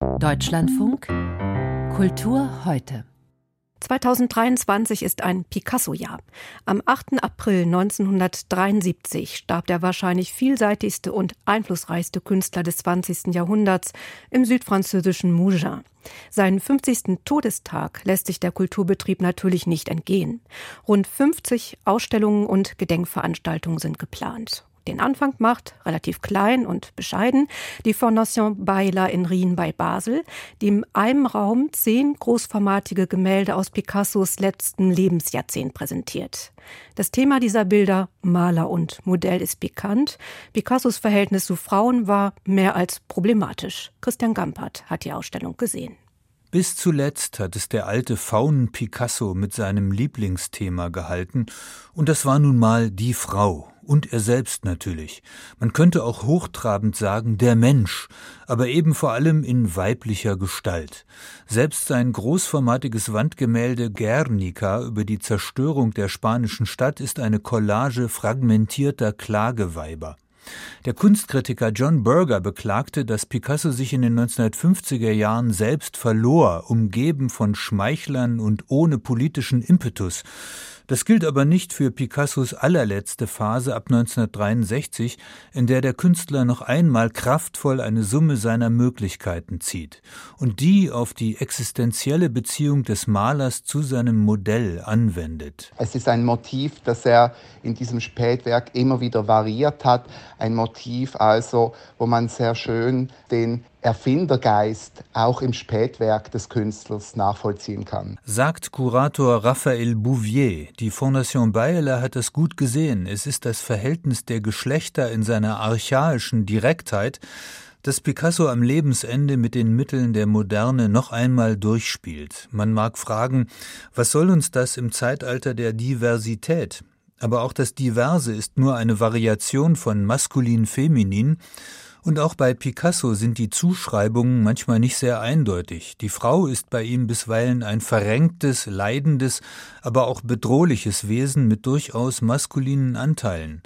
Deutschlandfunk Kultur heute. 2023 ist ein Picasso-Jahr. Am 8. April 1973 starb der wahrscheinlich vielseitigste und einflussreichste Künstler des 20. Jahrhunderts im südfranzösischen Mougins. Seinen 50. Todestag lässt sich der Kulturbetrieb natürlich nicht entgehen. Rund 50 Ausstellungen und Gedenkveranstaltungen sind geplant. Den Anfang macht, relativ klein und bescheiden, die Fondation Bayler in Rien bei Basel, die in einem Raum zehn großformatige Gemälde aus Picassos letzten Lebensjahrzehnt präsentiert. Das Thema dieser Bilder, Maler und Modell, ist bekannt. Picassos Verhältnis zu Frauen war mehr als problematisch. Christian Gampert hat die Ausstellung gesehen. Bis zuletzt hat es der alte Faunen Picasso mit seinem Lieblingsthema gehalten, und das war nun mal die Frau und er selbst natürlich. Man könnte auch hochtrabend sagen, der Mensch, aber eben vor allem in weiblicher Gestalt. Selbst sein großformatiges Wandgemälde Guernica über die Zerstörung der spanischen Stadt ist eine Collage fragmentierter Klageweiber. Der Kunstkritiker John Berger beklagte, dass Picasso sich in den 1950er Jahren selbst verlor, umgeben von Schmeichlern und ohne politischen Impetus. Das gilt aber nicht für Picassos allerletzte Phase ab 1963, in der der Künstler noch einmal kraftvoll eine Summe seiner Möglichkeiten zieht und die auf die existenzielle Beziehung des Malers zu seinem Modell anwendet. Es ist ein Motiv, das er in diesem Spätwerk immer wieder variiert hat, ein Motiv also, wo man sehr schön den Erfindergeist auch im Spätwerk des Künstlers nachvollziehen kann. Sagt Kurator Raphael Bouvier. Die Fondation Bayerler hat es gut gesehen. Es ist das Verhältnis der Geschlechter in seiner archaischen Direktheit, das Picasso am Lebensende mit den Mitteln der Moderne noch einmal durchspielt. Man mag fragen, was soll uns das im Zeitalter der Diversität? Aber auch das Diverse ist nur eine Variation von maskulin-feminin und auch bei Picasso sind die Zuschreibungen manchmal nicht sehr eindeutig. Die Frau ist bei ihm bisweilen ein verrenktes, leidendes, aber auch bedrohliches Wesen mit durchaus maskulinen Anteilen.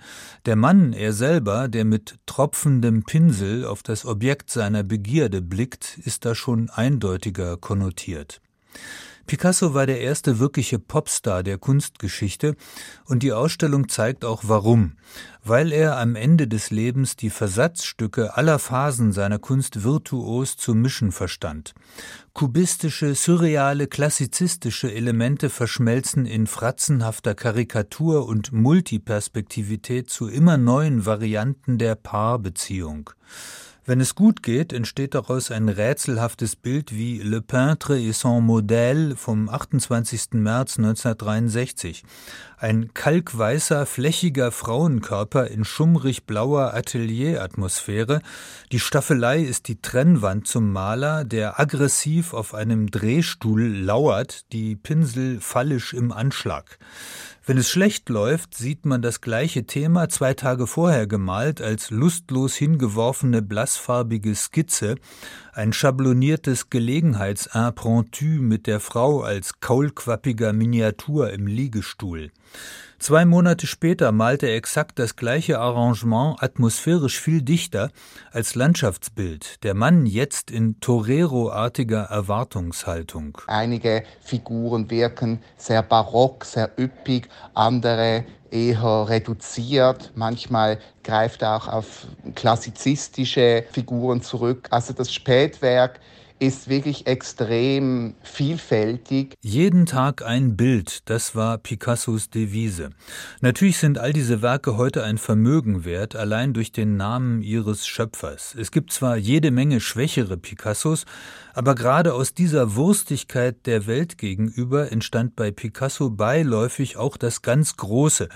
Der Mann, er selber, der mit tropfendem Pinsel auf das Objekt seiner Begierde blickt, ist da schon eindeutiger konnotiert. Picasso war der erste wirkliche Popstar der Kunstgeschichte und die Ausstellung zeigt auch warum. Weil er am Ende des Lebens die Versatzstücke aller Phasen seiner Kunst virtuos zu mischen verstand. Kubistische, surreale, klassizistische Elemente verschmelzen in fratzenhafter Karikatur und Multiperspektivität zu immer neuen Varianten der Paarbeziehung. Wenn es gut geht, entsteht daraus ein rätselhaftes Bild wie Le Peintre et son Modèle vom 28. März 1963. Ein kalkweißer, flächiger Frauenkörper in schummrig blauer Atelieratmosphäre. Die Staffelei ist die Trennwand zum Maler, der aggressiv auf einem Drehstuhl lauert, die Pinsel fallisch im Anschlag. Wenn es schlecht läuft, sieht man das gleiche Thema zwei Tage vorher gemalt als lustlos hingeworfene blassfarbige Skizze, ein schabloniertes Gelegenheitsimpromptu mit der Frau als kaulquappiger Miniatur im Liegestuhl. Zwei Monate später malte er exakt das gleiche Arrangement atmosphärisch viel dichter als Landschaftsbild. Der Mann jetzt in Torero-artiger Erwartungshaltung. Einige Figuren wirken sehr barock, sehr üppig, andere eher reduziert. Manchmal greift er auch auf klassizistische Figuren zurück. Also das Spätwerk ist wirklich extrem vielfältig. Jeden Tag ein Bild, das war Picassos Devise. Natürlich sind all diese Werke heute ein Vermögen wert, allein durch den Namen ihres Schöpfers. Es gibt zwar jede Menge schwächere Picassos, aber gerade aus dieser Wurstigkeit der Welt gegenüber entstand bei Picasso beiläufig auch das ganz Große,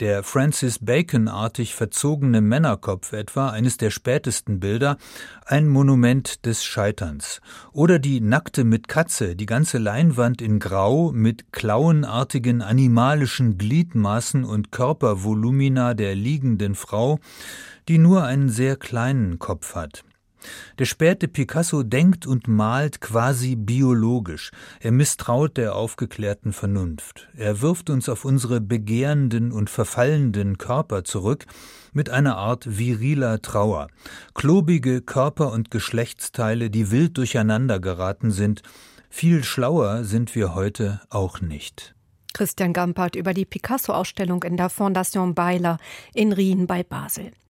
der Francis Bacon-artig verzogene Männerkopf etwa, eines der spätesten Bilder, ein Monument des Scheiterns. Oder die Nackte mit Katze, die ganze Leinwand in Grau mit klauenartigen animalischen Gliedmaßen und Körpervolumina der liegenden Frau, die nur einen sehr kleinen Kopf hat. Der späte Picasso denkt und malt quasi biologisch. Er misstraut der aufgeklärten Vernunft. Er wirft uns auf unsere begehrenden und verfallenden Körper zurück mit einer Art viriler Trauer. Klobige Körper und Geschlechtsteile, die wild durcheinander geraten sind. Viel schlauer sind wir heute auch nicht. Christian Gampert über die Picasso-Ausstellung in der Fondation Beiler in Rien bei Basel.